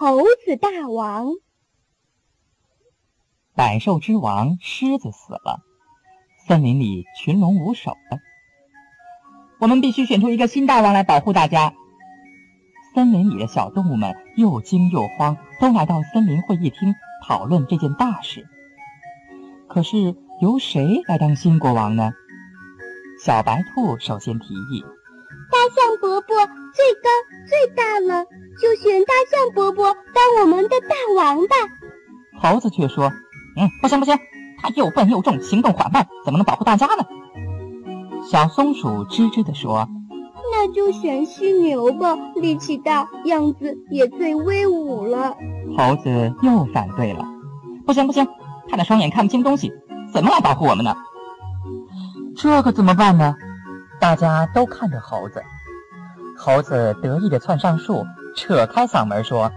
猴子大王。百兽之王狮子死了，森林里群龙无首了。我们必须选出一个新大王来保护大家。森林里的小动物们又惊又慌，都来到森林会议厅讨论这件大事。可是由谁来当新国王呢？小白兔首先提议：“大象伯伯最高最大了，就选的大王吧。”猴子却说：“嗯，不行不行，它又笨又重，行动缓慢，怎么能保护大家呢？”小松鼠吱吱地说：“那就选犀牛吧，力气大，样子也最威武了。”猴子又反对了：“不行不行，他的双眼看不清东西，怎么来保护我们呢？”这可怎么办呢？大家都看着猴子。猴子得意地窜上树，扯开嗓门说：“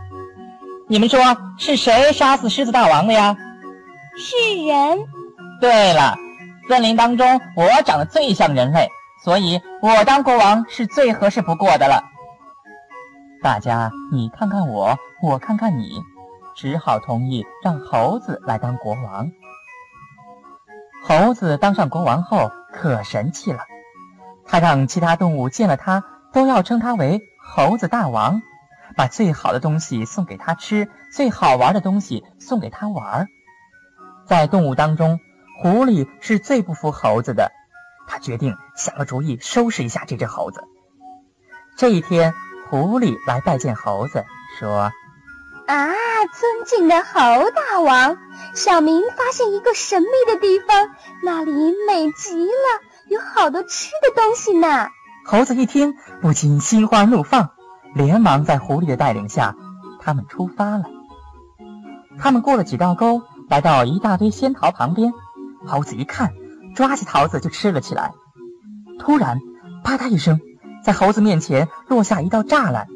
你们说是谁杀死狮子大王的呀？”“是人。”“对了，森林当中我长得最像人类，所以我当国王是最合适不过的了。”大家你看看我，我看看你，只好同意让猴子来当国王。猴子当上国王后。可神气了，他让其他动物见了他都要称他为猴子大王，把最好的东西送给他吃，最好玩的东西送给他玩。在动物当中，狐狸是最不服猴子的，他决定想个主意收拾一下这只猴子。这一天，狐狸来拜见猴子，说。啊，尊敬的猴大王，小明发现一个神秘的地方，那里美极了，有好多吃的东西呢。猴子一听，不禁心花怒放，连忙在狐狸的带领下，他们出发了。他们过了几道沟，来到一大堆仙桃旁边，猴子一看，抓起桃子就吃了起来。突然，啪嗒一声，在猴子面前落下一道栅栏，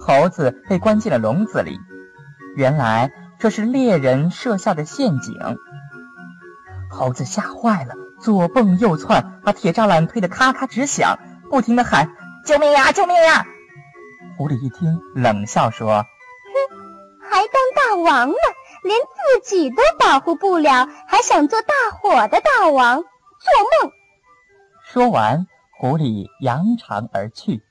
猴子被关进了笼子里。原来这是猎人设下的陷阱，猴子吓坏了，左蹦右窜，把铁栅栏推得咔咔直响，不停地喊：“救命呀，救命呀！”狐狸一听，冷笑说：“哼，还当大王呢，连自己都保护不了，还想做大伙的大王？做梦！”说完，狐狸扬长而去。